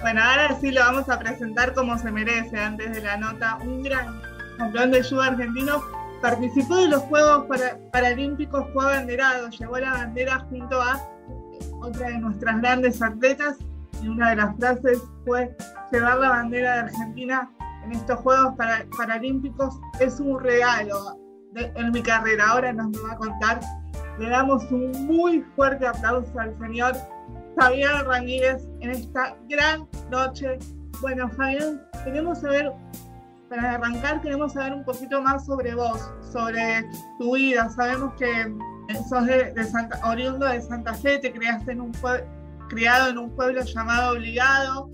Bueno, ahora sí lo vamos a presentar como se merece antes de la nota. Un gran campeón de judo argentino participó de los Juegos Paralímpicos, fue abanderado, llevó la bandera junto a otra de nuestras grandes atletas y una de las frases fue llevar la bandera de Argentina en estos Juegos Paralímpicos es un regalo en mi carrera. Ahora nos va a contar. Le damos un muy fuerte aplauso al señor Fabián Ramírez en esta gran noche. Bueno, Fabián, queremos saber, para arrancar, queremos saber un poquito más sobre vos, sobre tu vida. Sabemos que sos de, Santa, oriundo de Santa Fe, te creaste en un criado en un pueblo llamado Obligado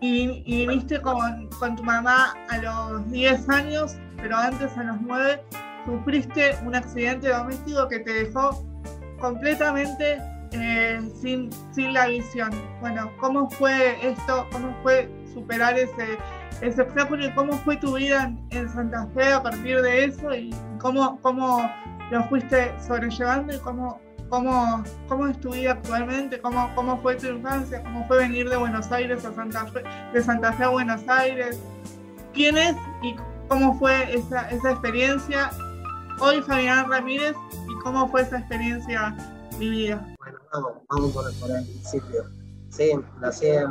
y, y viniste con, con, tu mamá a los 10 años, pero antes a los 9 sufriste un accidente doméstico que te dejó completamente eh, sin, sin la visión. Bueno, ¿cómo fue esto? ¿Cómo fue superar ese, ese obstáculo y cómo fue tu vida en, Santa Fe a partir de eso y cómo, cómo lo fuiste sobrellevando y cómo, cómo, cómo es tu vida actualmente, cómo, cómo fue tu infancia, cómo fue venir de Buenos Aires a Santa Fe, de Santa Fe a Buenos Aires, quién es y cómo fue esa, esa experiencia. Hoy Fabián Ramírez y cómo fue esa experiencia vivida. Bueno, vamos, por, por el principio. Sí, nací en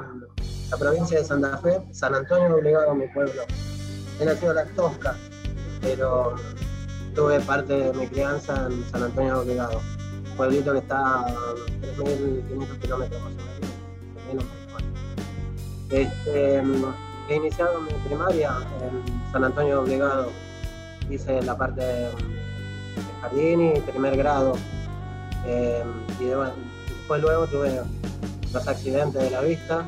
la provincia de Santa Fe, San Antonio obligado mi pueblo. He nacido en La Tosca, pero tuve parte de mi crianza en San Antonio obligado, pueblito que está a 3.500 kilómetros más o menos. Este, he iniciado mi primaria en San Antonio obligado, hice la parte de jardín y primer grado. Eh, y después luego tuve los accidentes de la vista,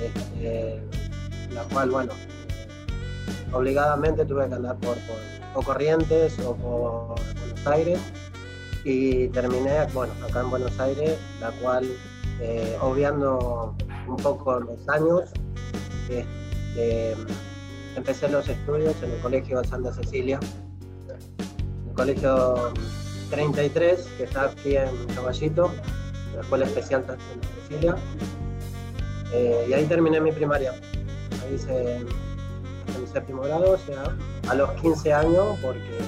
este, la cual, bueno, obligadamente tuve que andar por, por, Corrientes o por Buenos Aires. Y terminé, bueno, acá en Buenos Aires, la cual, eh, obviando un poco los años, este, empecé los estudios en el Colegio Santa Cecilia, el Colegio 33, que está aquí en Caballito, la Escuela Especial Santa Cecilia. Eh, y ahí terminé mi primaria. Ahí hice mi séptimo grado, o sea, a los 15 años, porque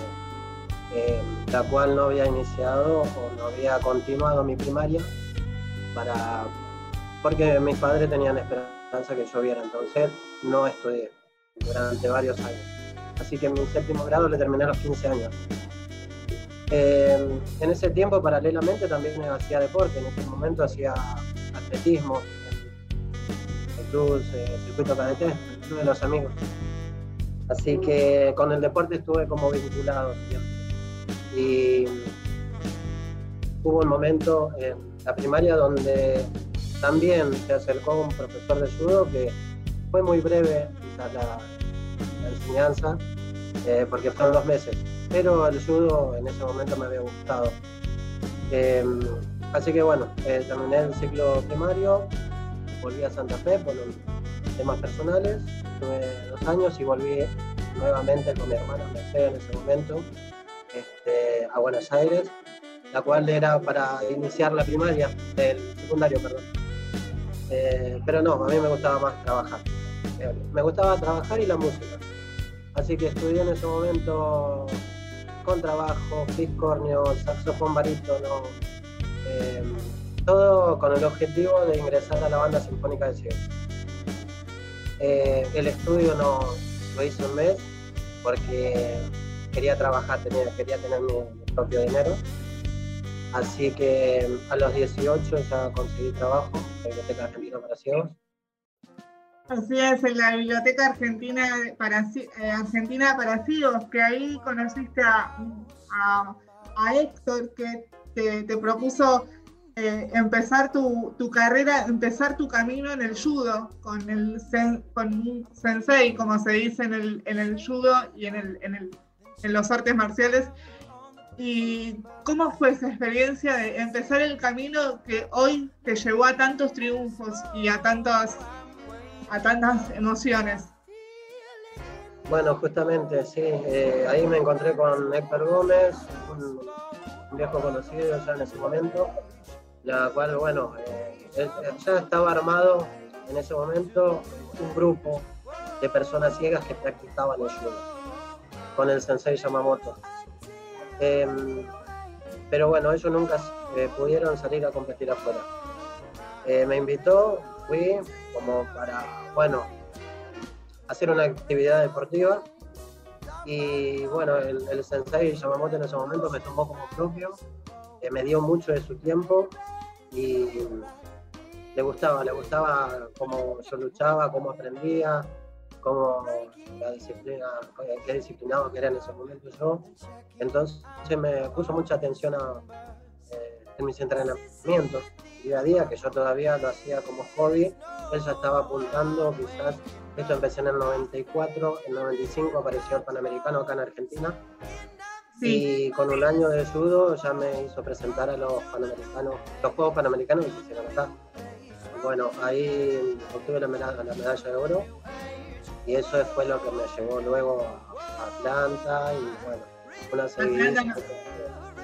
eh, la cual no había iniciado o no había continuado mi primaria, para, porque mis padres tenían esperanza que yo viera, entonces no estudié durante varios años. Así que mi séptimo grado le terminé a los 15 años. Eh, en ese tiempo, paralelamente, también hacía deporte. En ese momento hacía atletismo, el club, el circuito cadete, el club de los amigos. Así que con el deporte estuve como vinculado siempre. Y hubo un momento en la primaria donde también se acercó un profesor de judo que fue muy breve la, la enseñanza, eh, porque fueron dos meses pero el judo en ese momento me había gustado. Em, así que bueno, eh, terminé el ciclo primario, volví a Santa Fe por temas personales, tuve dos años y volví nuevamente con mi hermana Mercedes en ese momento este, a Buenos Aires, la cual era para iniciar la primaria, el secundario, perdón. Eh, pero no, a mí me gustaba más trabajar. Eh, me gustaba trabajar y la música. Así que estudié en ese momento trabajo, fiscornio, saxofón barítono, eh, todo con el objetivo de ingresar a la banda sinfónica de Ciego. Eh, el estudio no lo hice un mes porque quería trabajar, tenía, quería tener mi, propio dinero. Así que a los 18 ya conseguí trabajo en la Biblioteca Argentina para Ciegos Así es, en la Biblioteca Argentina para, eh, Argentina para Ciegos, que ahí conociste a, a, Héctor, que te, propuso eh, empezar tu, tu, carrera, empezar tu camino en el judo, con, el con un sensei, como se dice en el, en el judo y en, el, en, el, en los artes marciales. ¿Y cómo fue esa experiencia de empezar el camino que hoy te llevó a tantos triunfos y a tantas a tantas emociones. Bueno, justamente, sí. Eh, ahí me encontré con Héctor Gómez, un, viejo conocido ya en ese momento, la cual, bueno, eh, ya estaba armado en ese momento un grupo de personas ciegas que practicaban el con el sensei Yamamoto. Em, pero bueno, ellos nunca eh, pudieron salir a competir afuera. Eh, me invitó, fui como para, bueno, hacer una actividad deportiva y bueno, el, sensei Yamamoto en ese momento me tomó como propio, eh, me dio mucho de su tiempo y le gustaba, le gustaba cómo yo luchaba, cómo aprendía, cómo la disciplina, qué disciplinado que era en ese momento yo. Entonces me puso mucha atención a, eh, en mis entrenamientos día a día, que yo todavía lo hacía como hobby. Él ya estaba apuntando, quizás, esto empecé en el 94, en el 95 apareció el Panamericano acá en Argentina. Y con un año de judo ya me hizo presentar a los Panamericanos, los Juegos Panamericanos que se hicieron acá. Bueno, ahí obtuve la medalla, la medalla de oro y eso fue lo que me llevó luego a Atlanta y bueno, una seguidilla.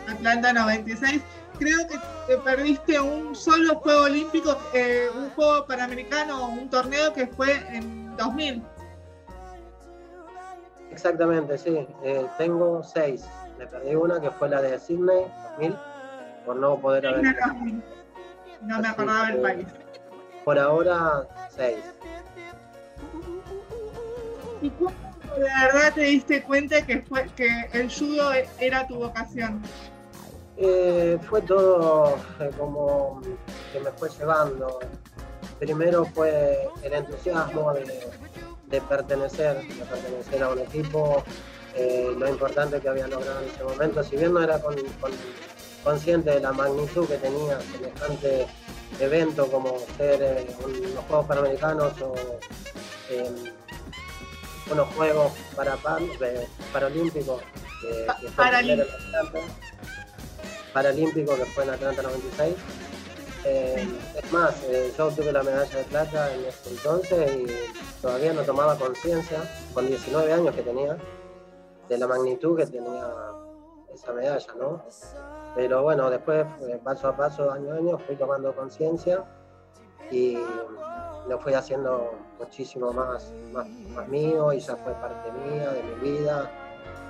Atlanta, 96. Creo que te perdiste un solo juego olímpico, eh, un juego panamericano, un torneo que fue en 2000. Exactamente, sí. Eh, tengo seis. Me perdí una que fue la de Sydney, 2000, por no poder haber. No me acordaba del país. Por ahora, seis. ¿Y cómo de verdad te diste cuenta que, fue, que el judo era tu vocación? Eh, fue todo eh, como que me fue llevando. Primero fue el entusiasmo de, pertenecer, de pertenecer a un equipo, eh, lo importante que había logrado en ese momento, si bien no era consciente de la magnitud que tenía semejante evento como ser los Juegos Panamericanos o unos Juegos para Paralímpicos que, que fue Paralímpico que fue en Atlanta 96. Eh, es más, eh, yo obtuve la medalla de plata en ese entonces y todavía no tomaba conciencia, con 19 años que tenía, de la magnitud que tenía esa medalla, ¿no? Pero bueno, después, paso a paso, año a año, fui tomando conciencia y lo fui haciendo muchísimo más, más, mío y ya fue parte mía, de mi vida,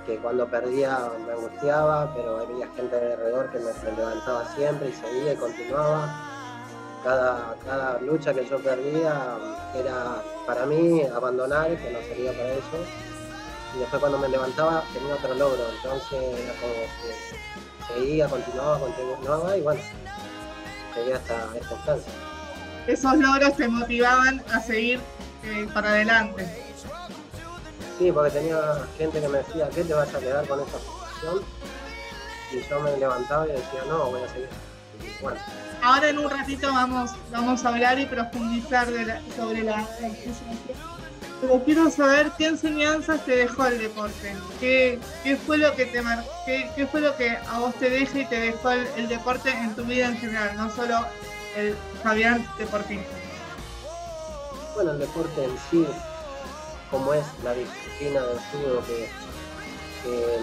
que cuando perdía me angustiaba, pero había gente alrededor que me, levantaba siempre y seguía y continuaba. Cada, cada lucha que yo perdía era para mí abandonar, que no sería para eso. Y después cuando me levantaba tenía otro logro, entonces era como seguía, continuaba, continuaba y bueno, llegué hasta esta instancia esos logros te motivaban a seguir eh, para adelante. Sí, porque tenía gente que me decía, ¿qué te vas a quedar con esta posición? Y yo me levantaba y decía, no, voy a seguir. Bueno. Ahora en un ratito vamos, vamos a hablar y profundizar sobre la, pero quiero saber qué enseñanzas te dejó el deporte, qué, qué fue lo que te qué, qué, fue lo que a vos te deja y te dejó el deporte en tu vida en general, no solo el Fabián deportista? Bueno, el deporte en sí, como es la disciplina del judo, que,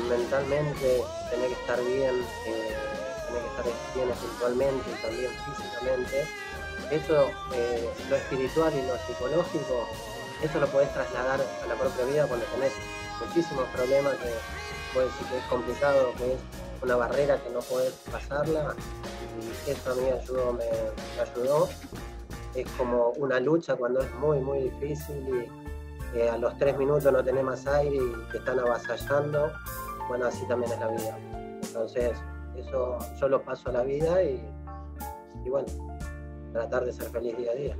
mentalmente tiene que estar bien, eh, tiene que estar bien espiritualmente y también físicamente, eso, eh, lo espiritual y lo psicológico, eso lo puedes trasladar a la propia vida cuando tenés muchísimos problemas que puedes decir que es complicado, que es una barrera que no puedes pasarla y eso a mí ayudó, me, ayudó. Es como una lucha cuando es muy, muy difícil y a los tres minutos no tenés más aire y te están avasallando. Bueno, así también es la vida. Entonces, eso yo lo paso a la vida y, bueno, tratar de ser feliz día a día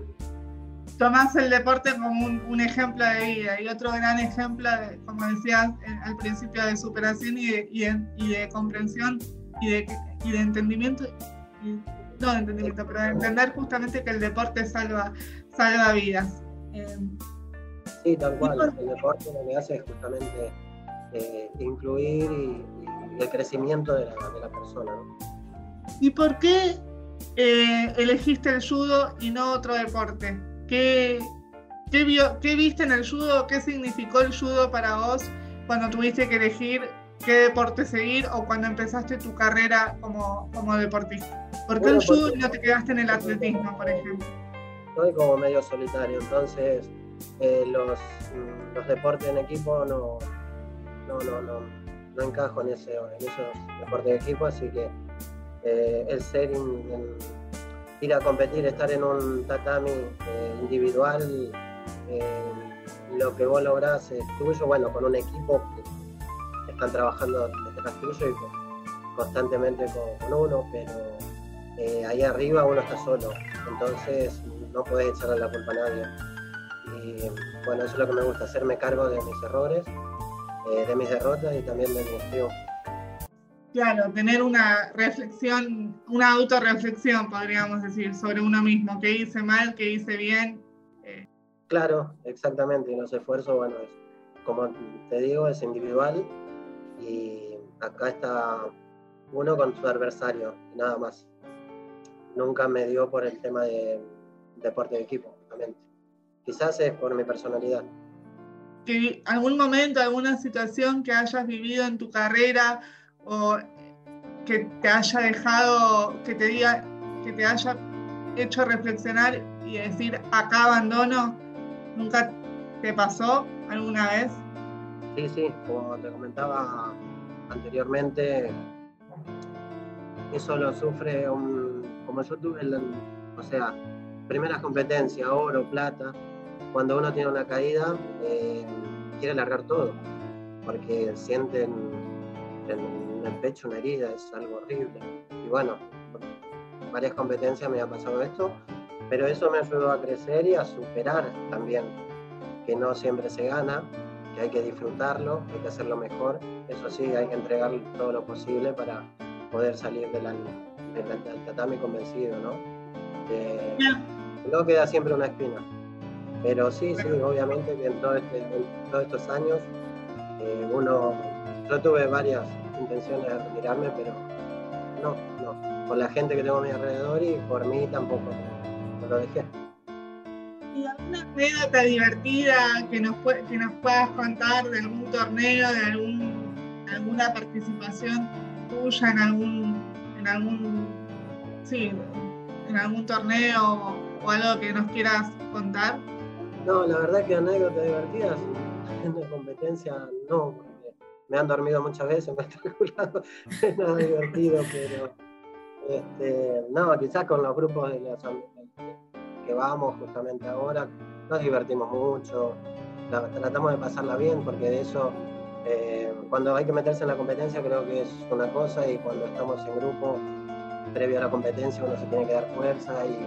tomás el deporte como un, ejemplo de vida y otro gran ejemplo, de, como decías al principio, de superación y de, comprensión y de, y de entendimiento, no de entendimiento, pero de entender justamente que el deporte salva, salva vidas. Eh, sí, tal cual, el deporte lo que hace es justamente eh, incluir y, el crecimiento de la, de la persona. ¿Y por qué eh, elegiste el judo y no otro deporte? ¿Qué, qué, viste en el judo? ¿Qué significó el judo para vos cuando tuviste que elegir qué deporte seguir o cuando empezaste tu carrera como, como deportista? ¿Por qué el judo y no te quedaste en el atletismo, por ejemplo? estoy como medio solitario, entonces eh, los, los, deportes en equipo no, no, no, no, no encajo en, ese, en esos deportes de equipo, así que eh, el ser ir a competir, estar en un tatami eh, individual, lo que vos lográs es tuyo, bueno, con un equipo que están trabajando detrás tuyo y constantemente con, uno, pero ahí arriba uno está solo, entonces no podés echarle la culpa a nadie. Y bueno, eso es lo que me gusta, hacerme cargo de mis errores, eh, de mis derrotas y también de mis triunfos. Claro, tener una reflexión, una autorreflexión, podríamos decir, sobre uno mismo, qué hice mal, qué hice bien. Eh. Claro, exactamente, y los esfuerzos, bueno, es, como te digo, es individual y acá está uno con su adversario, nada más. Nunca me dio por el tema de deporte de equipo, obviamente. Quizás es por mi personalidad. Que algún momento, alguna situación que hayas vivido en tu carrera o que te haya dejado, que te diga, que te haya hecho reflexionar y decir acá abandono, ¿nunca te pasó alguna vez? Sí, sí, como te comentaba anteriormente, eso lo sufre un, como yo tuve, el, o sea, primeras competencias, oro, plata, cuando uno tiene una caída, eh, quiere largar todo, porque siente en, el pecho una herida, es algo horrible. Y bueno, varias competencias me ha pasado esto, pero eso me ayudó a crecer y a superar también, que no siempre se gana, que hay que disfrutarlo, hay que hacerlo mejor, eso sí, hay que entregar todo lo posible para poder salir del, del tatami convencido, ¿no? no queda siempre una espina. Pero sí, sí, obviamente que en, este, todos estos años eh, uno, yo tuve varias intenciones de retirarme, pero no, no, por la gente que tengo a mi alrededor y por mí tampoco no, lo dejé. ¿Y alguna anécdota divertida que nos, que nos puedas contar de algún torneo, de algún, alguna participación tuya en algún, en algún, sí, en algún torneo o algo que nos quieras contar? No, la verdad que anécdotas divertidas en la competencia no, porque me han dormido muchas veces, me he calculado, nada divertido, pero este, no, quizás con los grupos de que vamos justamente ahora, nos divertimos mucho, tratamos de pasarla bien, porque de eso, eh, cuando hay que meterse en la competencia creo que es una cosa y cuando estamos en grupo, previo a la competencia, uno se tiene que dar fuerza y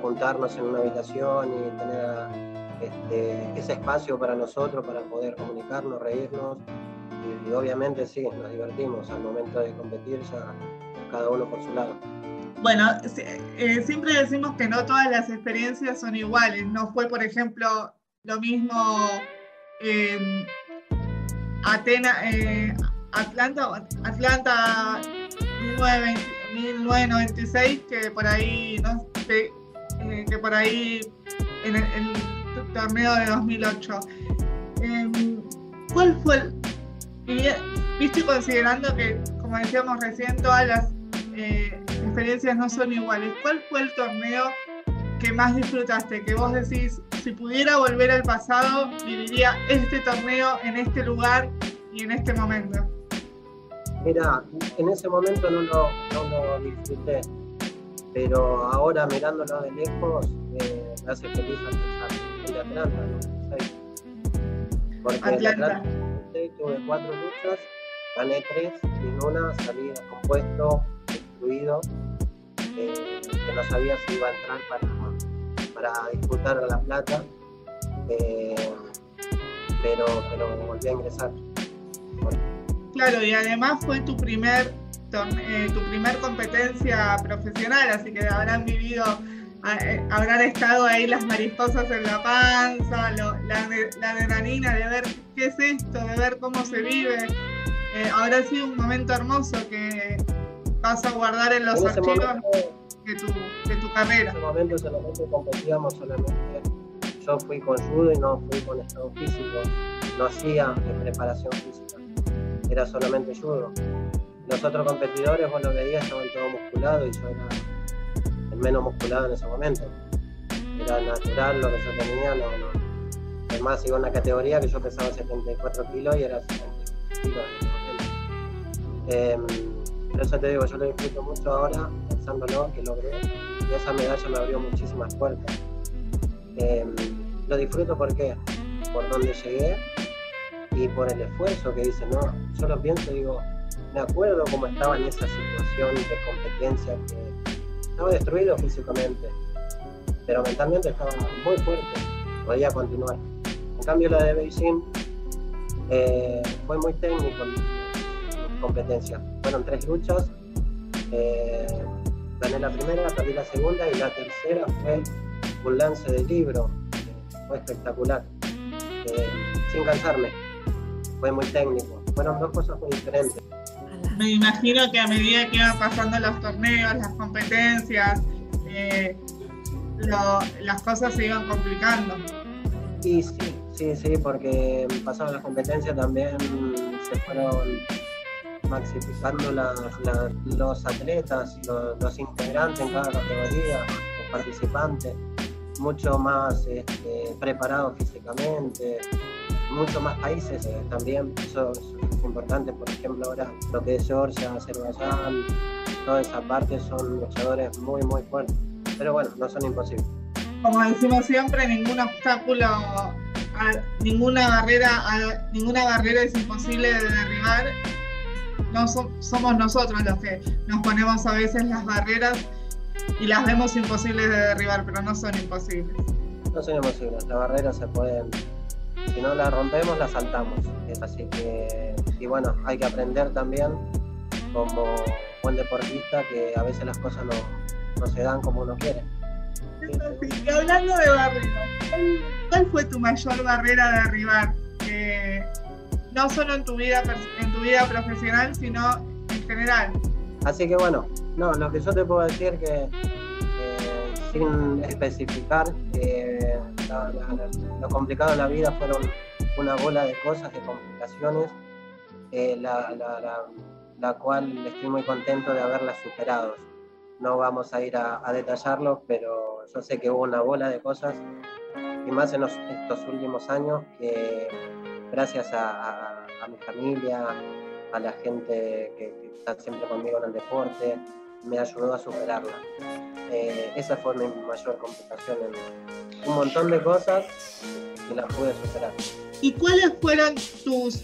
juntarnos en una habitación y tener este, ese espacio para nosotros, para poder comunicarnos, reírnos. Y, obviamente sí, nos divertimos al momento de competir ya cada uno por su lado. Bueno, eh, siempre decimos que no todas las experiencias son iguales. No fue, por ejemplo, lo mismo eh, Atena, eh, Atlanta, Atlanta 1996, que por ahí no, eh, que por ahí en el, torneo de 2008. Em, ¿Cuál fue el, viste considerando que, como decíamos recién, todas las eh, experiencias no son iguales, ¿cuál fue el torneo que más disfrutaste? Que vos decís, si pudiera volver al pasado, viviría este torneo en este lugar y en este momento. Mira, en ese momento no lo, no lo disfruté pero ahora mirándolo de lejos eh, me hace feliz el de Atlanta, ¿no? Porque en Atlanta tuve cuatro luchas, gané tres y en una salí compuesto, destruido, eh, que no sabía si iba a entrar para, para disputar la plata, eh, pero, pero volví a ingresar. Claro, y además fue tu primer eh, tu primer competencia profesional, así que habrán vivido, eh, habrán estado ahí las mariposas en la panza, la, la, adrenalina de ver qué es esto, de ver cómo se vive. Eh, habrá sido un momento hermoso que vas a guardar en los archivos de, tu, de tu carrera. En ese momento solamente competíamos solamente yo fui con judo y no fui con estado físico, no hacía preparación física, era solamente judo los otros competidores, vos lo veías, estaban todos musculados y yo era el menos musculado en ese momento. era natural lo que yo tenía, no. Además iba en una categoría que yo pesaba 74 kilos y era 70 kilos eh, pero eso te digo, yo lo disfruto mucho ahora, pensándolo, que logré, y esa medalla me abrió muchísimas puertas. Em, lo disfruto porque por donde llegué y por el esfuerzo que hice, ¿no? Yo lo pienso y digo, me acuerdo cómo estaba en esa situación de competencia que estaba destruido físicamente, pero mentalmente estaba muy fuerte, podía continuar. En cambio la de Beijing eh, fue muy técnico mi competencia. Fueron tres luchas, eh, gané la primera, perdí la segunda y la tercera fue un lance de libro, fue espectacular, eh, sin cansarme, fue muy técnico, fueron dos cosas muy diferentes. Me imagino que a medida que iban pasando los torneos, las competencias, eh, las cosas se iban complicando. Y sí, sí, sí, porque pasando las competencias también se fueron maximizando los atletas, los, los, integrantes en cada categoría, los participantes mucho más este, preparados físicamente, muchos más países eh, también, eso, es importante, por ejemplo ahora lo que es Georgia, Azerbaiyán, toda esa parte son luchadores muy muy fuertes, pero bueno, no son imposibles. Como decimos siempre, ningún obstáculo, ninguna barrera, ninguna barrera es imposible de derribar. No somos nosotros los que nos ponemos a veces las barreras y las vemos imposibles de derribar, pero no son imposibles. No son imposibles, las barreras se pueden, si no las rompemos, las saltamos. Así que, y bueno, hay que aprender también como buen deportista que a veces las cosas no, se dan como uno quiere. y hablando de barreras, ¿cuál fue tu mayor barrera de derribar? no solo en tu vida en tu vida profesional, sino en general. Así que bueno, no, lo que yo te puedo decir que sin especificar, eh, lo complicado de la vida fueron una bola de cosas, de complicaciones, eh, la, cual estoy muy contento de haberlas superado. No vamos a ir a, detallarlo, pero yo sé que hubo una bola de cosas, y más en estos últimos años, que gracias a, mi familia, a la gente que está siempre conmigo en el deporte, me ayudó a superarla. Eh, esa fue mi mayor complicación en un montón de cosas que las pude superar. ¿Y cuáles fueron tus,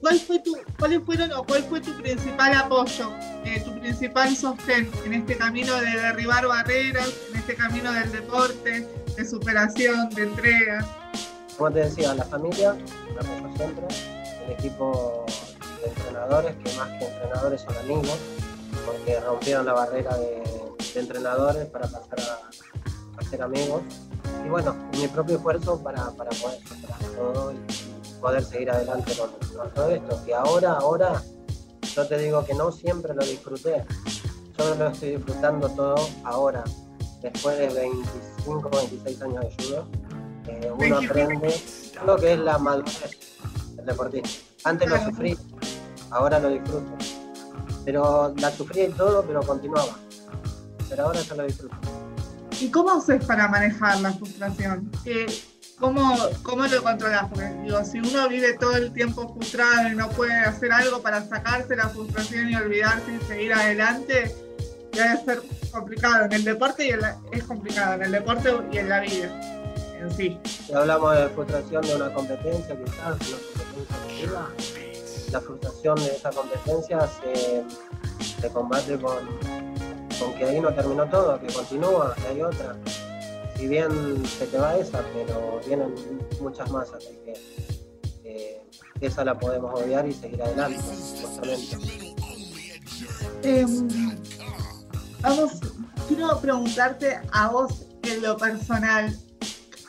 cuál fue tu, cuáles fueron o cuál fue tu principal apoyo, eh, tu principal sostén en este camino de derribar barreras, en este camino del deporte, de superación, de entrega? Como te decía, la familia, la apoyo siempre, el equipo de entrenadores, que más que entrenadores son amigos, porque rompieron la barrera de, entrenadores para pasar a, ser amigos. Y bueno, mi propio esfuerzo para, poder superar todo y poder seguir adelante con, todo esto. Que ahora, ahora, yo te digo que no siempre lo disfruté. Yo lo estoy disfrutando todo ahora, después de 25, 26 años de judo. Eh, uno aprende lo que es la madurez del deportista. Antes lo sufrí, ahora lo disfruto pero la sufrí y todo, pero continuaba. Pero ahora ya lo disfruto. ¿Y cómo haces para manejar la frustración? ¿Cómo, ¿Cómo lo controlas? Porque digo, si uno vive todo el tiempo frustrado y no puede hacer algo para sacarse la frustración y olvidarse y seguir adelante, debe ser complicado. En el deporte y es complicado, en el deporte y en la vida en sí. Si hablamos de frustración de una competencia, quizás, una competencia la frustración de esa competencia se, combate con, con, que ahí no terminó todo, que continúa, que hay otra. Si bien se te va esa, pero vienen muchas más, así que eh, esa la podemos obviar y seguir adelante, em, vamos, quiero preguntarte a vos en lo personal,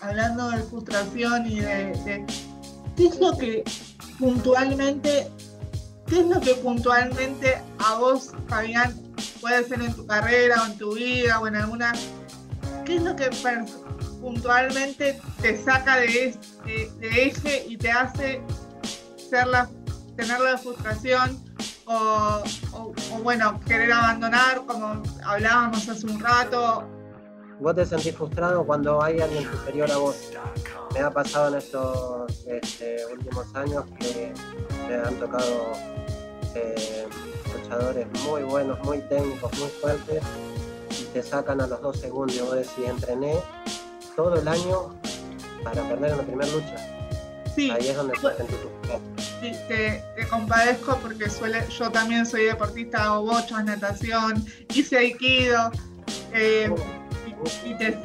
hablando de frustración y de, de qué es lo que puntualmente, ¿qué es lo que puntualmente a vos, Fabián, puede ser en tu carrera o en tu vida o en alguna, qué es lo que puntualmente te saca de, de, eje y te hace ser tener la frustración o, bueno, querer abandonar, como hablábamos hace un rato, vos te sentís frustrado cuando hay alguien superior a vos. Me ha pasado en estos este, últimos años que me han tocado eh, luchadores muy buenos, muy técnicos, muy fuertes, y te sacan a los dos segundos. Y vos decís, entrené todo el año para perder en la primera lucha. Sí. Ahí es donde te sentís frustrado. Sí, te, te compadezco porque suele, yo también soy deportista, hago bochas, natación, hice aikido. eh, y y te,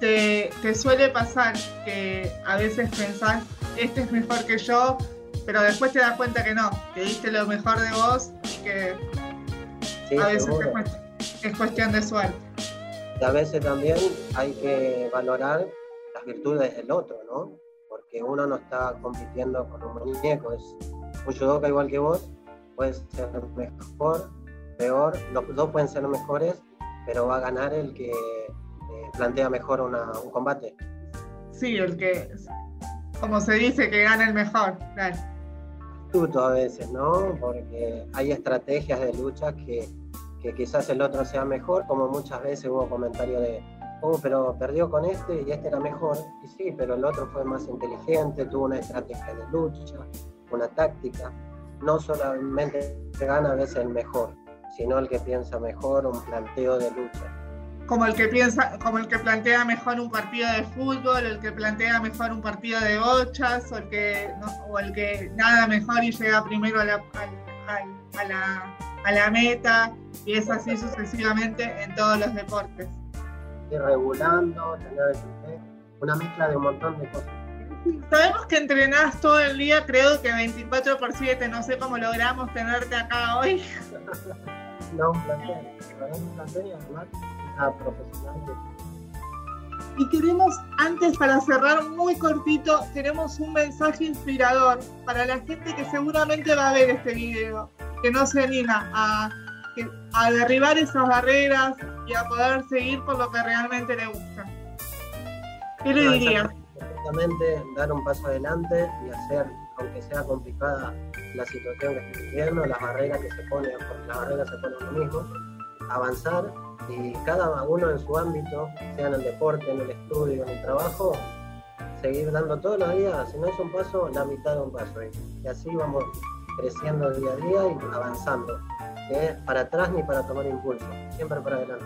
te, te suele pasar que a veces pensás, este es mejor que yo, pero después te das cuenta que no, que diste lo mejor de vos y que Sí, a veces es cuestión de suerte. Y a veces también hay que valorar las virtudes del otro, ¿no? Porque uno no está compitiendo con un muñeco, es un judoka igual que vos, puede ser mejor, peor, los dos pueden ser mejores, pero va a ganar el que eh, plantea mejor una- un combate. Sí, el que, como se dice, que gana el mejor. Claro. Astuto a veces, ¿no? Porque hay estrategias de lucha que, que quizás el otro sea mejor, como muchas veces hubo comentarios de, oh, pero perdió con este y este era mejor. Y sí, pero el otro fue más inteligente, tuvo una estrategia de lucha, una táctica. No solamente gana a veces el mejor, sino el que piensa mejor, un planteo de lucha. como el que piensa, como el que plantea mejor un partido de fútbol, el que plantea mejor un partido de bochas, o el que, no- o el que nada mejor y llega primero a la, al- a la, a la meta, y es así sucesivamente en todos los deportes. Ir regulando, tener una mezcla de un montón de cosas. Sabemos que entrenás todo el día, creo que 24 por 7, no sé cómo logramos tenerte acá hoy. No, un verdad, un planteo y además una profesional de Y queremos, antes para cerrar muy cortito, tenemos un mensaje inspirador para la gente que seguramente va a ver este video, que no se anima a, a derribar esas barreras y a poder seguir por lo que realmente le gusta. ¿Qué le No, dirías? Exactamente, dar un paso adelante y hacer, aunque sea complicada la situación que estoy viviendo, las barreras que se ponen, las barreras se ponen lo mismo, avanzar y cada uno en su ámbito, sea en el deporte, en el estudio, en el trabajo, seguir dando todos los días, si no es un paso, la mitad de un paso. Y así vamos creciendo día a día y avanzando. Para atrás ni para tomar impulso, siempre para adelante.